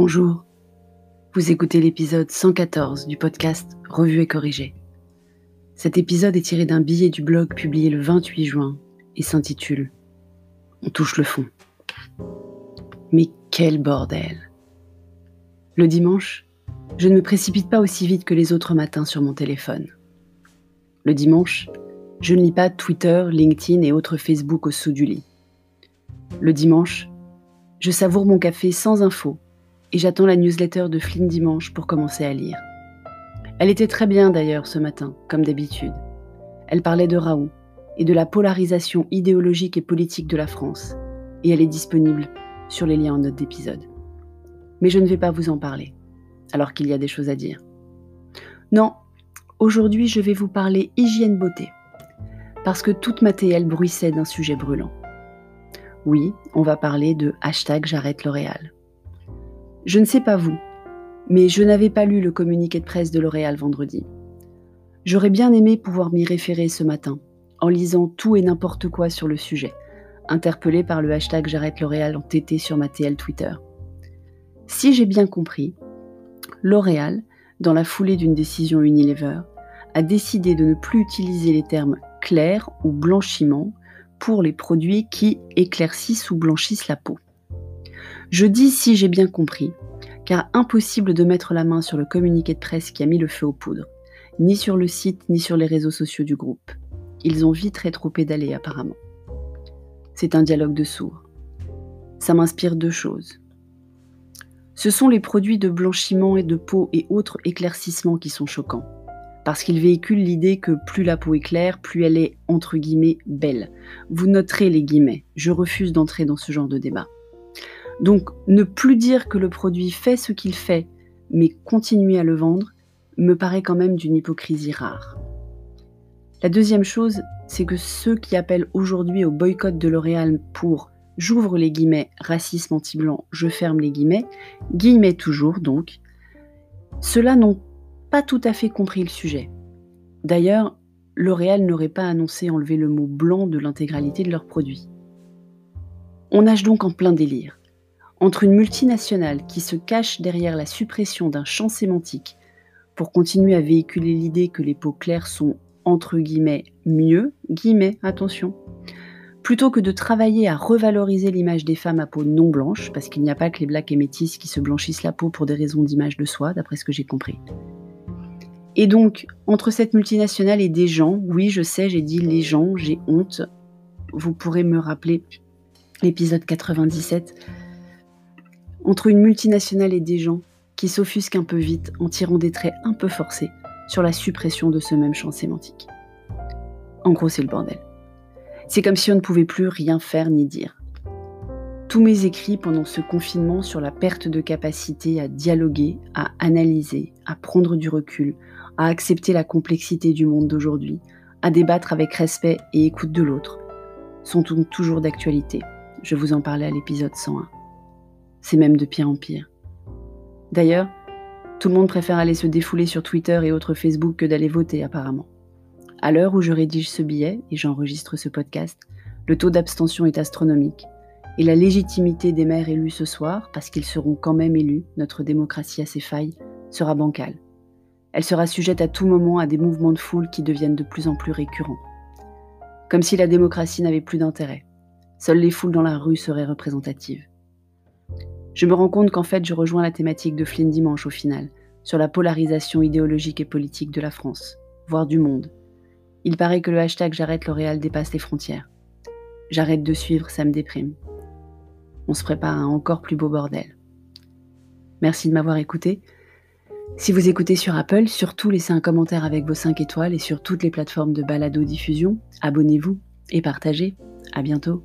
Bonjour, vous écoutez l'épisode 114 du podcast Revue et corrigé. Cet épisode est tiré d'un billet du blog publié le 28 juin et s'intitule On touche le fond. Mais quel bordel Le dimanche, je ne me précipite pas aussi vite que les autres matins sur mon téléphone. Le dimanche, je ne lis pas Twitter, LinkedIn et autres Facebook au sous du lit. Le dimanche, je savoure mon café sans info et j'attends la newsletter de Flynn Dimanche pour commencer à lire. Elle était très bien d'ailleurs ce matin, comme d'habitude. Elle parlait de Raoult et de la polarisation idéologique et politique de la France, et elle est disponible sur les liens en note d'épisode. Mais je ne vais pas vous en parler, alors qu'il y a des choses à dire. Non, aujourd'hui je vais vous parler hygiène beauté, parce que toute ma TL bruissait d'un sujet brûlant. Oui, on va parler de hashtag j'arrête L'Oréal. Je ne sais pas vous, mais je n'avais pas lu le communiqué de presse de L'Oréal vendredi. J'aurais bien aimé pouvoir m'y référer ce matin, en lisant tout et n'importe quoi sur le sujet, interpellé par le hashtag J'arrête L'Oréal en TT sur ma TL Twitter. Si j'ai bien compris, L'Oréal, dans la foulée d'une décision Unilever, a décidé de ne plus utiliser les termes clair ou blanchiment pour les produits qui éclaircissent ou blanchissent la peau. Je dis si j'ai bien compris, car impossible de mettre la main sur le communiqué de presse qui a mis le feu aux poudres, ni sur le site ni sur les réseaux sociaux du groupe. Ils ont vite rétro-pédalé apparemment. C'est un dialogue de sourds. Ça m'inspire deux choses. Ce sont les produits de blanchiment et de peau et autres éclaircissements qui sont choquants, parce qu'ils véhiculent l'idée que plus la peau est claire, plus elle est, entre guillemets, belle. Vous noterez les guillemets, je refuse d'entrer dans ce genre de débat. Donc ne plus dire que le produit fait ce qu'il fait, mais continuer à le vendre, me paraît quand même d'une hypocrisie rare. La deuxième chose, c'est que ceux qui appellent aujourd'hui au boycott de L'Oréal pour j'ouvre les guillemets racisme anti-blanc, je ferme les guillemets, guillemets toujours donc, ceux-là n'ont pas tout à fait compris le sujet. D'ailleurs, L'Oréal n'aurait pas annoncé enlever le mot blanc de l'intégralité de leurs produits. On nage donc en plein délire entre une multinationale qui se cache derrière la suppression d'un champ sémantique pour continuer à véhiculer l'idée que les peaux claires sont entre guillemets mieux, guillemets, attention, plutôt que de travailler à revaloriser l'image des femmes à peau non blanche, parce qu'il n'y a pas que les blacks et métis qui se blanchissent la peau pour des raisons d'image de soi, d'après ce que j'ai compris. Et donc, entre cette multinationale et des gens, oui, je sais, j'ai dit les gens, j'ai honte, vous pourrez me rappeler l'épisode 97 entre une multinationale et des gens qui s'offusquent un peu vite en tirant des traits un peu forcés sur la suppression de ce même champ sémantique. En gros, c'est le bordel. C'est comme si on ne pouvait plus rien faire ni dire. Tous mes écrits pendant ce confinement sur la perte de capacité à dialoguer, à analyser, à prendre du recul, à accepter la complexité du monde d'aujourd'hui, à débattre avec respect et écoute de l'autre, sont toujours d'actualité. Je vous en parlais à l'épisode 101. C'est même de pire en pire. D'ailleurs, tout le monde préfère aller se défouler sur Twitter et autres Facebook que d'aller voter apparemment. À l'heure où je rédige ce billet et j'enregistre ce podcast, le taux d'abstention est astronomique. Et la légitimité des maires élus ce soir, parce qu'ils seront quand même élus, notre démocratie a ses failles, sera bancale. Elle sera sujette à tout moment à des mouvements de foule qui deviennent de plus en plus récurrents. Comme si la démocratie n'avait plus d'intérêt. Seules les foules dans la rue seraient représentatives je me rends compte qu'en fait, je rejoins la thématique de Flynn Dimanche au final, sur la polarisation idéologique et politique de la France, voire du monde. Il paraît que le hashtag J'arrête L'Oréal dépasse les frontières. J'arrête de suivre, ça me déprime. On se prépare à un encore plus beau bordel. Merci de m'avoir écouté. Si vous écoutez sur Apple, surtout laissez un commentaire avec vos 5 étoiles et sur toutes les plateformes de balado-diffusion. Abonnez-vous et partagez. À bientôt.